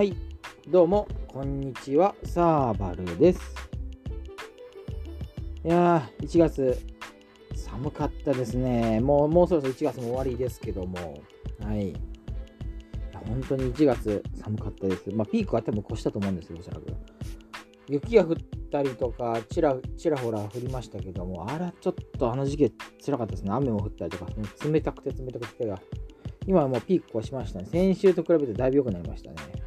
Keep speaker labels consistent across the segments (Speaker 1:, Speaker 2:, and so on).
Speaker 1: はい、どうも、こんにちは、サーバルです。いやー、1月、寒かったですね。もう、もうそろそろ1月も終わりですけども、はい。本当に1月、寒かったです。まあ、ピークは多分越したと思うんですよ、おそらく。雪が降ったりとか、ちらちらほら降りましたけども、あら、ちょっとあの時期、辛かったですね。雨も降ったりとか、冷たくて冷たくてが。今はもうピーク越しましたね。先週と比べてだいぶ良くなりましたね。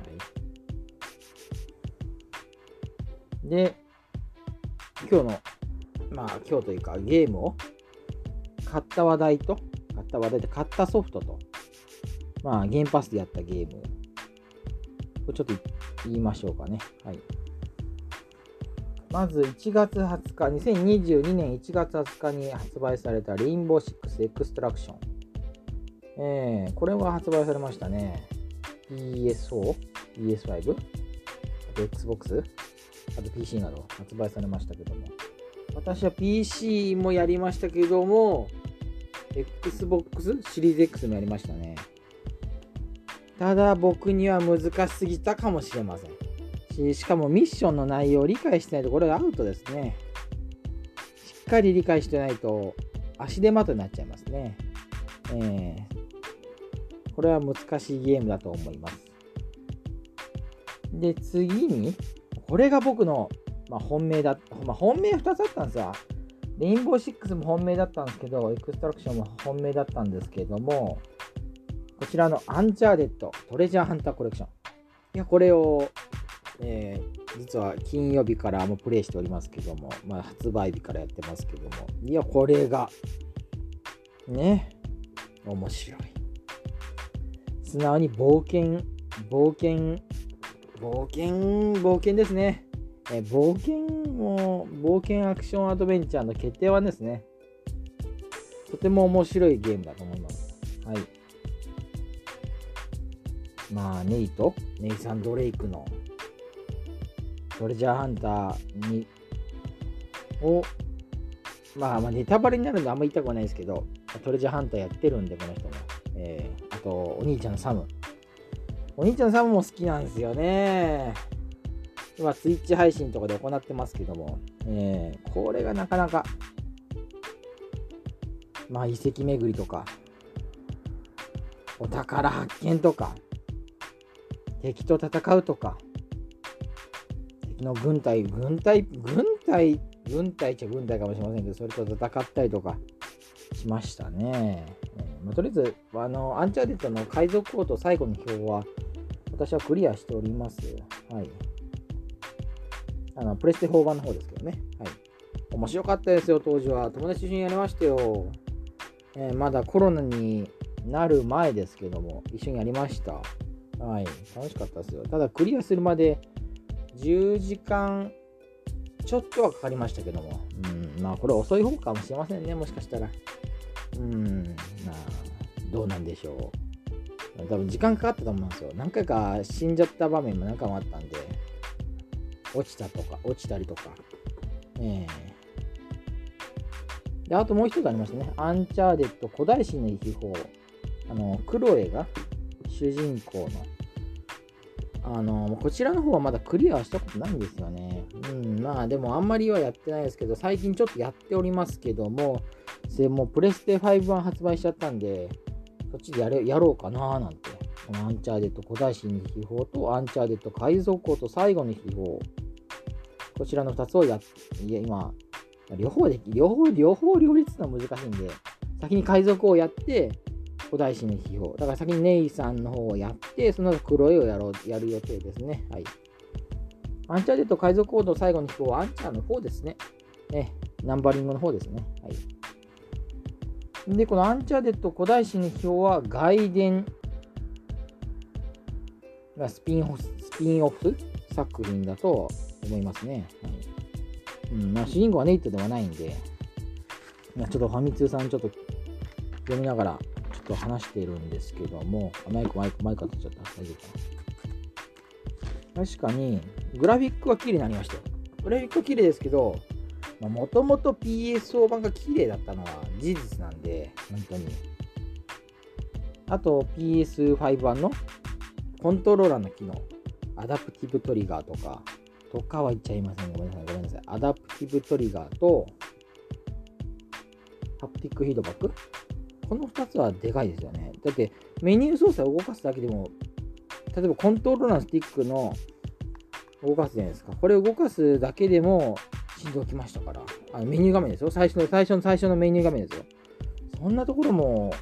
Speaker 1: で、今日の、まあ今日というかゲームを買った話題と、買った話題で買ったソフトと、まあゲームパスでやったゲームを、ちょっと言いましょうかね。はい。まず1月20日、2022年1月20日に発売されたレインボーシックスエクストラクション。えー、これは発売されましたね。PS4、PS5、あと Xbox、あと PC など発売されましたけども。私は PC もやりましたけども、Xbox シリーズ X もやりましたね。ただ僕には難しすぎたかもしれません。ししかもミッションの内容を理解してないとこれはアウトですね。しっかり理解してないと足手まとになっちゃいますね。えー、これは難しいゲームだと思います。で、次に、これが僕の、まあ、本命だ、まあ、本命2つあったんですよ。レインボー6も本命だったんですけど、エクストラクションも本命だったんですけども、こちらのアンチャーデッドトレジャーハンターコレクション。いや、これを、えー、実は金曜日からもプレイしておりますけども、まあ、発売日からやってますけども、いや、これが、ね、面白い。素直に冒険、冒険、冒険、冒険ですね。え冒険も、冒険アクションアドベンチャーの決定はですね。とても面白いゲームだと思います。はい。まあ、ネイト、ネイサン・ドレイクのトレジャーハンターに、を、まあ、まあ、ネタバレになるんであんま言いたくはないですけど、トレジャーハンターやってるんで、この人も。えー、あと、お兄ちゃんのサム。お兄ちゃんのサムも好きなんですよね。今、ツイッチ配信とかで行ってますけども、えー、これがなかなか、まあ、遺跡巡りとか、お宝発見とか、敵と戦うとか、敵の軍隊、軍隊、軍隊、軍隊っちゃ軍隊かもしれませんけど、それと戦ったりとか、しましたね。えーまあ、とりあえず、あの、アンチャーデッドの海賊王と最後の表は、私はクリアしております。はい。あの、プレステ4版の方ですけどね。はい。面白かったですよ、当時は。友達一緒にやりましたよ。えー、まだコロナになる前ですけども、一緒にやりました。はい。楽しかったですよ。ただ、クリアするまで10時間ちょっとはかかりましたけども。うん。まあ、これ遅い方かもしれませんね、もしかしたら。うん、まあ、どうなんでしょう。多分時間かかったと思うんですよ。何回か死んじゃった場面も何回もあったんで、落ちたとか、落ちたりとか。えー、で、あともう一つありましたね。アンチャーテッド古代神の秘宝。あの、クロエが主人公の。あの、こちらの方はまだクリアしたことないんですよね。うん、まあでもあんまりはやってないですけど、最近ちょっとやっておりますけども、でもプレステ5版発売しちゃったんで、そっちでやれやろうかななんて。このアンチャーテッド古代神の秘宝とアンチャーテッド海賊王と最後の秘宝。こちらの2つをやいや今、両方で、両方、両方両立のは難しいんで、先に海賊王をやって、古代神の秘宝。だから先にネイサンの方をやって、その後クロエをやろう、やる予定ですね。はい。アンチャーテッド海賊王と最後の秘宝はアンチャーの方ですね。ね、ナンバリングの方ですね。はい。で、このアンチャーテッド古代神の秘宝は外伝がスピンオフスピンオフ作品だと思いますね。はいうんまあ、主人公はネイトではないんで、まあ、ちょっとファミ通さんちょっと読みながらちょっと話しているんですけども、マイク、マイク、マイク当たっちゃった。大丈夫かな。確かに、グラフィックは綺麗になりましたよ。グラフィックは綺麗ですけど、もともと PSO 版が綺麗だったのは事実なんで、本当に。あと PS5 版のコントローラーの機能。アダプティブトリガーとか、とかは言っちゃいません。ごめんなさい、ごめんなさい。アダプティブトリガーと、ハプティックフィードバックこの2つはでかいですよね。だってメニュー操作を動かすだけでも、例えばコントローラーのスティックの動かすじゃないですか。これを動かすだけでも振動来ましたから。あのメニュー画面ですよ。最初の最初の最初のメニュー画面ですよ。そんなところも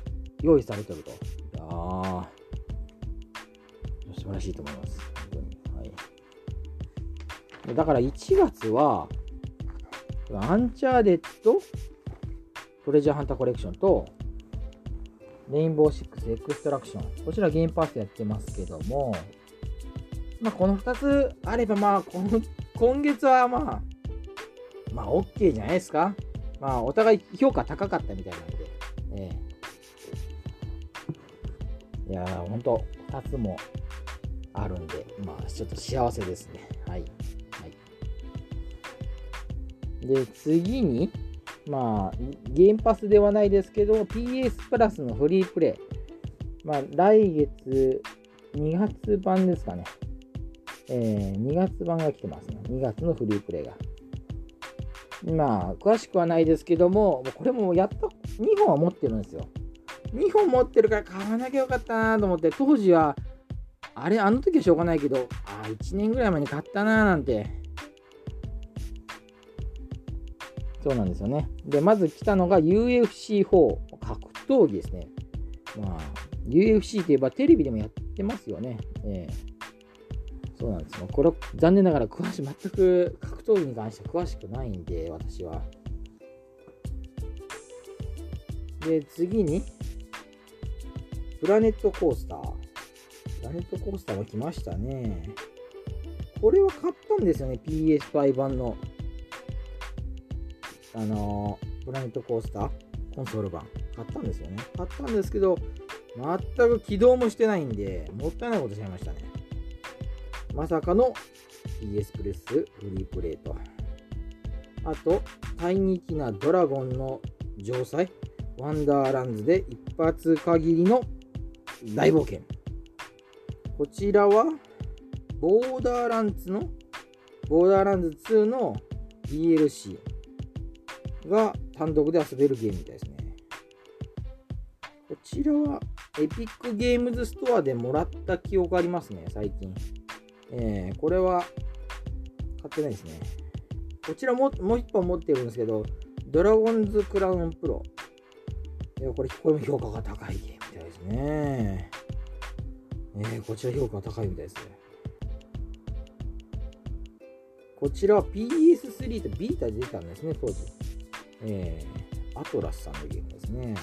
Speaker 1: 用意されてると。いや、素晴らしいと思います。はい。だから1月は、アンチャーデッドトレジャーハンターコレクションと、レインボー6エクストラクション。こちらゲームパースやってますけども、まあ、この2つあれば、まあ、今月はまあ、まあ、OK じゃないですか。まあ、お互い評価高かったみたいなんで、ええいやー、ほんと、2つもあるんで、まあ、ちょっと幸せですね。はい。はい、で、次に、まあ、ゲームパスではないですけど、PS プラスのフリープレイ。まあ、来月、2月版ですかね。えー、2月版が来てますね。2月のフリープレイが。まあ、詳しくはないですけども、これもやっと2本は持ってるんですよ。2本持ってるから買わなきゃよかったなと思って、当時は、あれ、あの時はしょうがないけど、ああ、1年ぐらい前に買ったななんてそうなんですよね。で、まず来たのが UFC4 格闘技ですね。まあ、UFC といえばテレビでもやってますよね。えー、そうなんですよ。これ、残念ながら詳しい、全く格闘技に関しては詳しくないんで、私は。で、次に、プラネットコースター。プラネットコースターが来ましたね。これは買ったんですよね、PS5 版の。あのー、プラネットコースターコンソール版買ったんですよね。買ったんですけど、全く起動もしてないんで、もったいないことしちゃいましたね。まさかの PS プレスフリープレイと。あと、大日なドラゴンの城塞、ワンダーランズで一発限りの大冒険。こちらは、ボーダーランズの、ボーダーランズ2の DLC。が単独で遊べるゲームみたいですね。こちらはエピックゲームズストアでもらった記憶ありますね、最近。えー、これはってないですね。こちらももう一本持ってるんですけど、ドラゴンズクラウンプロ。いやこれ、これも評価が高いゲームみたいですね。えー、こちら評価が高いみたいですね。こちらは PS3 とビータで出たんですね、当時。えー、アトラスさんのゲームですね。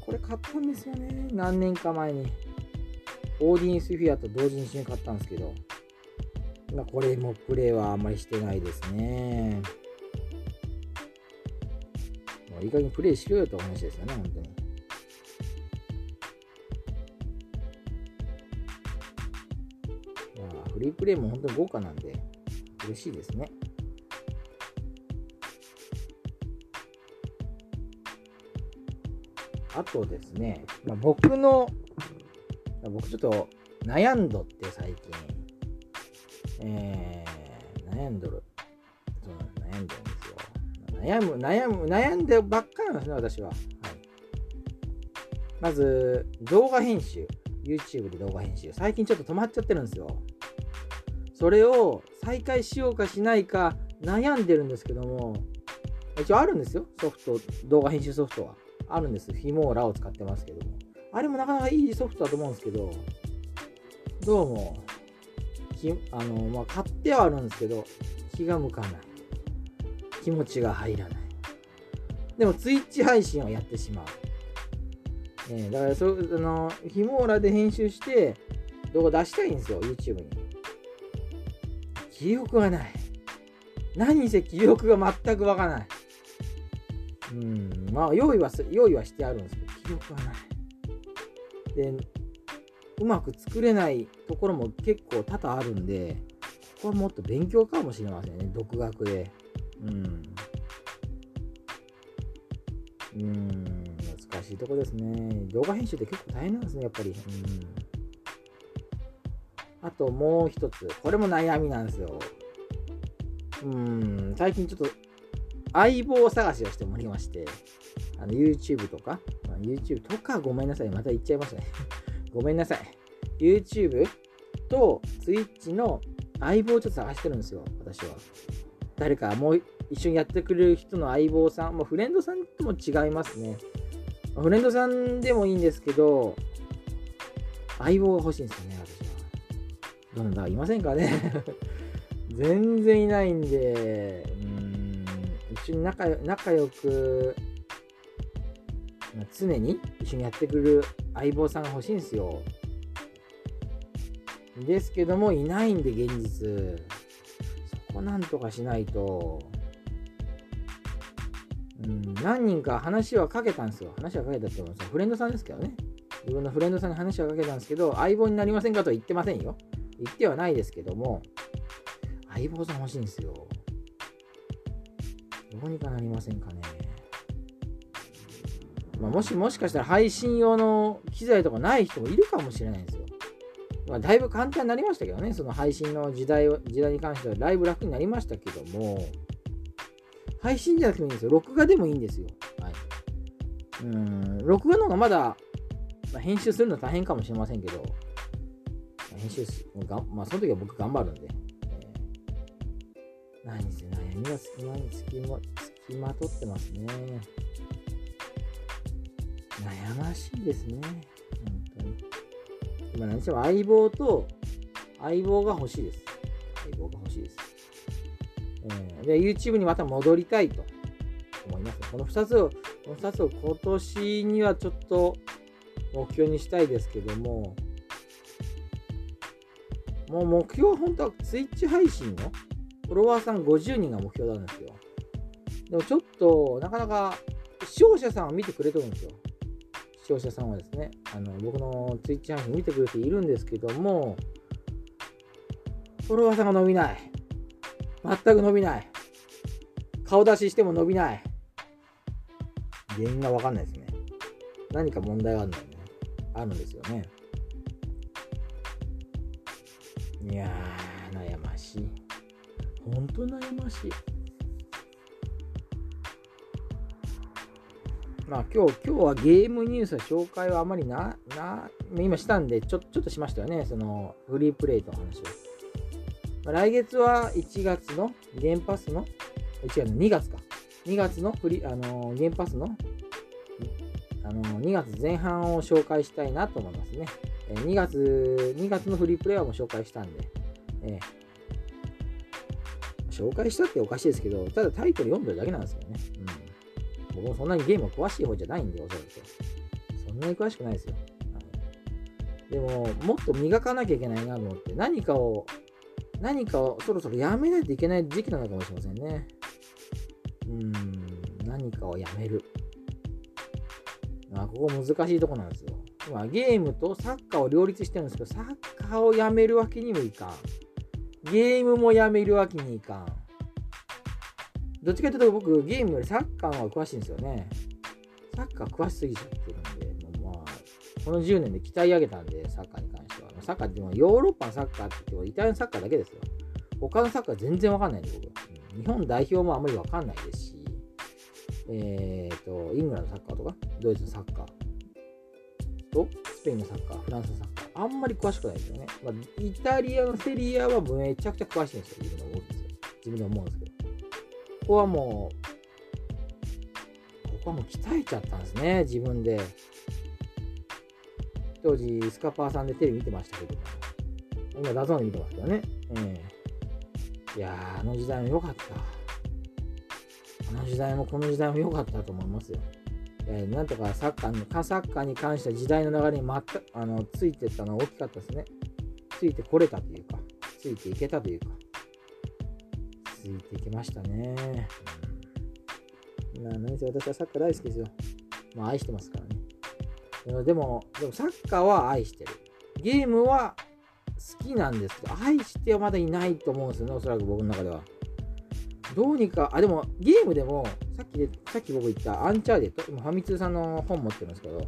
Speaker 1: これ買ったんですよね。何年か前に。オーディンスフィアと同時に一緒に買ったんですけど、ま、これもプレイはあんまりしてないですね。もういい加減プレイしろよと話ですよね、本当に。フリープレイも本当に豪華なんで、嬉しいですね。あとですね、まあ、僕の、僕ちょっと悩んどって最近、えー、悩んどる。そう悩んでるんですよ。悩む、悩む、悩んでばっかりなんですね、私は。はい、まず、動画編集。YouTube で動画編集。最近ちょっと止まっちゃってるんですよ。それを再開しようかしないか悩んでるんですけども、一応あるんですよ、ソフト、動画編集ソフトは。あるんです。フィモーラを使ってますけども。あれもなかなかいいソフトだと思うんですけど、どうも、きあの、まあ、買ってはあるんですけど、気が向かない。気持ちが入らない。でも、ツイッチ配信をやってしまう。ね、だからそ、あの、フィモーラで編集して、動画出したいんですよ、YouTube に。記憶がない。何せ記憶が全くわからない。うん、まあ、用意は用意はしてあるんですけど、記憶はない。で、うまく作れないところも結構多々あるんで、ここはもっと勉強かもしれませんね、独学で。うん。うん、難しいとこですね。動画編集って結構大変なんですね、やっぱり。うん。あともう一つ、これも悩みなんですよ。うん、最近ちょっと相棒探しをしておりまして、あの YouTube とか、YouTube とかごめんなさい、また言っちゃいましたね。ごめんなさい。YouTube と Twitch の相棒をちょっと探してるんですよ、私は。誰かもう一緒にやってくれる人の相棒さん、もうフレンドさんとも違いますね。フレンドさんでもいいんですけど、相棒が欲しいんですよね、私は。どんないませんかね 全然いないんで、うん、一緒に仲仲良く、常に一緒にやってくる相棒さんが欲しいんですよ。ですけども、いないんで、現実。そこなんとかしないと。うん、何人か話はかけたんですよ。話はかけたって思うんですよ。フレンドさんですけどね。自分のフレンドさんに話はかけたんですけど、相棒になりませんかとは言ってませんよ。言ってはないですけども、相棒さん欲しいんですよ。どうにかなりませんかね。まあ、もしもしかしたら配信用の機材とかない人もいるかもしれないんですよ。まあ、だいぶ簡単になりましたけどね、その配信の時代時代に関してはだいぶ楽になりましたけども、配信じゃなくてもいいんですよ。録画でもいいんですよ。はい。うん、録画の方がまだ、まあ、編集するの大変かもしれませんけど、編集すが、まあ、その時は僕頑張るんで、えー、何せ悩みが隙間につきまつきまとってますね。悩ましいですね。本当に。今何しても相棒と相棒が欲しいです。相棒が欲しいです。えー、で、YouTube にまた戻りたいと思います。この2つを、この2つを今年にはちょっと目標にしたいですけども、もう目標は本当は Twitch 配信のフォロワーさん50人が目標なんですよ。でもちょっとなかなか視聴者さんは見てくれてるんですよ。視聴者さんはですね、あの僕の Twitch 配信見てくれているんですけども、フォロワーさんが伸びない。全く伸びない。顔出ししても伸びない。原因がわかんないですね。何か問題があるんだよね。あるんですよね。いやー、悩ましい。本当悩ましい。まあ今日、今日はゲームニュースの紹介はあまりな、な、今したんで、ちょちょっとしましたよね。そのフリープレイとの話を。まあ、来月は1月のゲームパスの、違うの、2月か。2月のフリ、あのゲームパスの、あの2月前半を紹介したいなと思いますね。2月、2月のフリープレイヤーも紹介したんで、えー、紹介したっておかしいですけど、ただタイトル読んでるだけなんですよね。僕もそんなにゲーム詳しい方じゃないんで、おそらく。そんなに詳しくないですよ。でも、もっと磨かなきゃいけないなと思って、何かを、何かをそろそろやめないといけない時期なのかもしれませんね。うーん、何かをやめる。あ、ここ難しいとこなんですよ。まあ、ゲームとサッカーを両立してるんですけど、サッカーをやめるわけにもいかん。ゲームもやめるわけにいかん。どっちかというと僕、ゲームよりサッカーの方が詳しいんですよね。サッカー詳しすぎちゃってるんで、まあ、この10年で鍛え上げたんで、サッカーに関しては。サッカーってもヨーロッパのサッカーって言ってもイタリアのサッカーだけですよ。他のサッカー全然わかんないんで、僕。日本代表もあんまりわかんないですし、えっ、ー、と、イングランドサッカーとか、ドイツのサッカーと、スペインのサッカー、フランスのサッカー、あんまり詳しくないですよね。まあ、イタリアのセリエAはめちゃくちゃ詳しいんですよ、自分で思うんですよ。自分で思うんですけど。ここはもう、ここはもう鍛えちゃったんですね、自分で。当時、スカパーさんでテレビ見てましたけど今、 DAZN で見てますけどね。ええー、いやー、あの時代も良かった。あの時代もこの時代も良かったと思いますよ。えー、なんとかサッカーにサッカーに関しては時代の流れに全くあのついてったのは大きかったですね。ついてこれたというか、ついていけたというか、ついていけましたね。うん、まあ、何せ私はサッカー大好きですよ。まあ、愛してますからね。でも、でもサッカーは愛してる。ゲームは好きなんですけど、愛してはまだいないと思うんですよね、おそらく僕の中では。どうにか、あ、でもゲームでも、さっきで、さっき僕言ったアンチャーデット、今ファミ通さんの本持ってるんですけど、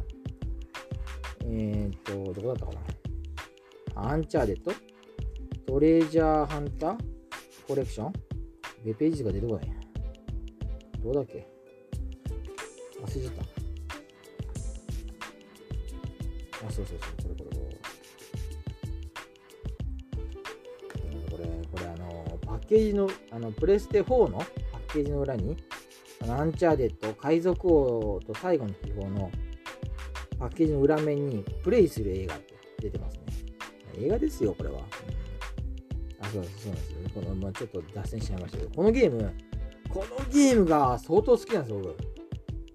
Speaker 1: えー、っと、どこだったかな。アンチャーデットトレジャーハンター？コレクション？ウェページが出てこない。どうだっけ？忘れちゃった。あ、そうそうそう、これこれこれ。これ、これあの、パッケージの、あの、プレステ4のパッケージの裏に、あのアンチャーデッド、海賊王と最後の秘宝のパッケージの裏面に、プレイする映画って出てますね。映画ですよ、これは。あ、そう、そうなんですよ。この、まあ、ちょっと脱線しちゃいましたけど、このゲーム、このゲームが相当好きなんですよ、僕。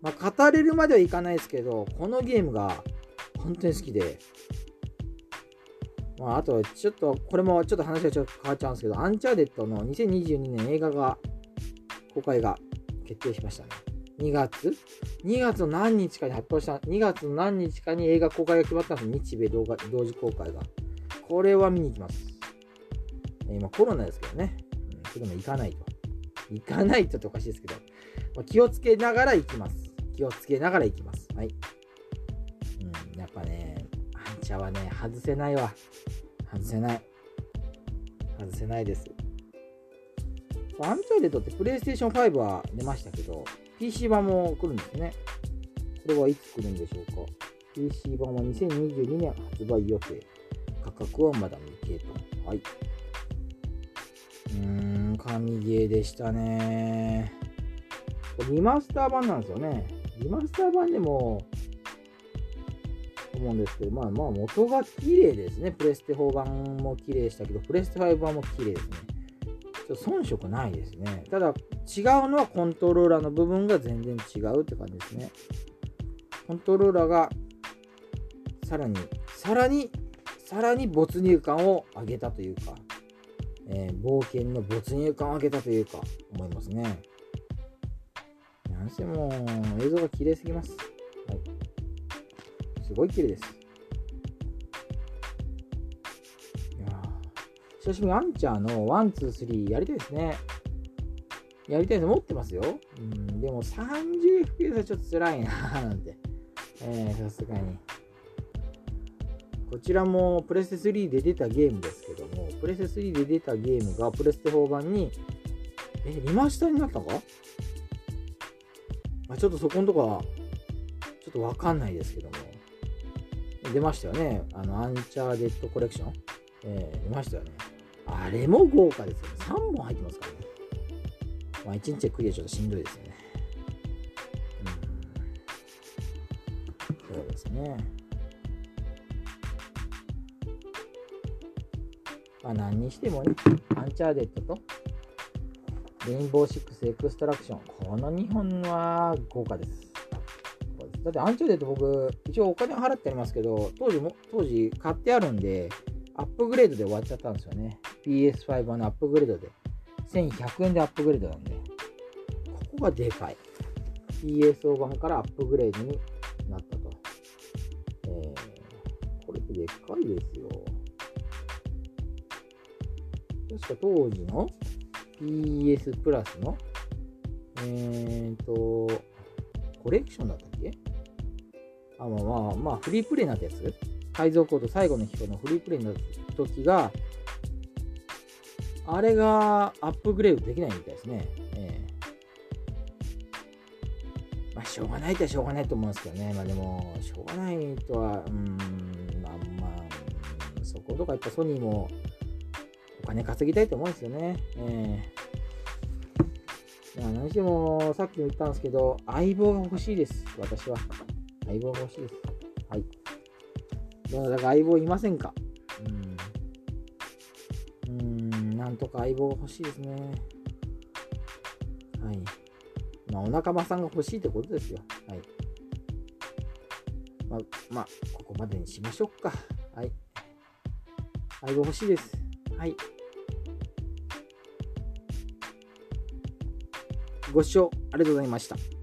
Speaker 1: まあ、語れるまではいかないですけど、このゲームが本当に好きで、まあ、あと、ちょっと、これもちょっと話がちょっと変わっちゃうんですけど、アンチャーデッドの2022年映画が、公開が決定しましたね。2月 ?2 月の何日かに発表した、2月の何日かに映画公開が決まったんです日米動画同時公開が。これは見に行きます。今コロナですけどね。うん、それも行かないと。行かないととおかしいですけど、まあ、気をつけながら行きます。気をつけながら行きます。はい。うん、やっぱね、アンチャはね、外せないわ。外せない。外せないです。アンチャーデッドってプレイステーション5は出ましたけど、PC 版も来るんですね。これはいつ来るんでしょうか ?PC 版は2022年発売予定。価格はまだ未定と。はい。神ゲーでしたね。リマスター版なんですよね。リマスター版でも、思うんですけど、まあまあ元が綺麗ですね。プレステ4版も綺麗でしたけど、プレステ5版も綺麗ですね。ちょっと遜色ないですね。ただ、違うのはコントローラーの部分が全然違うって感じですね。コントローラーが、さらに、さらに、さらに没入感を上げたというか、えー、冒険の没入感を上げたというか、思いますね。なんせもう、映像が綺麗すぎます。はい。すごい綺麗です。いや久しぶりにアンチャーの1、2、3やりたいですね。やりたいの持ってますよ。うん、でも 30fps はちょっと辛いなーなんて。え、さすがに。こちらもプレステ3で出たゲームですけども、プレス3で出たゲームがプレステ4版に、え、リマスターになったのか？あちょっとそこのとこは、ちょっとわかんないですけども、出ましたよね。あの、アンチャーデッドコレクション。えー、出ましたよね。あれも豪華ですよね。3本入ってますからね。まあ、1日でクリアちょっとしんどいですよね。うん。そうですね。まあ何にしてもね、アンチャーテッドとレインボーシックスエクストラクション。この2本は豪華です。だってアンチャーテッド僕、一応お金払ってありますけど、当時も、当時買ってあるんで、アップグレードで終わっちゃったんですよね。PS5 のアップグレードで。1100円でアップグレードなんで。ここがでかい。PSO 版からアップグレードに確か当時の PS プラスの、えーと、コレクションだったっけ？あ、まあまあ、まあ、フリープレイになったやつ？改造コード最後の人のフリープレイになった時が、あれがアップグレードできないみたいですね。えー、まあ、しょうがないとはしょうがないと思うんですけどね。まあでも、しょうがないとは、うん、まあまあ、そことかやっぱソニーも、金稼ぎたいと思うんですよね。えー、いや何しても、さっきも言ったんですけど、相棒が欲しいです、私は。相棒が欲しいです。はい。だから相棒いませんかうん。うん、なんとか相棒が欲しいですね。はい。まあ、お仲間さんが欲しいってことですよ。はい。まあ、まあ、ここまでにしましょうか。はい。相棒欲しいです。はい。ご視聴ありがとうございました。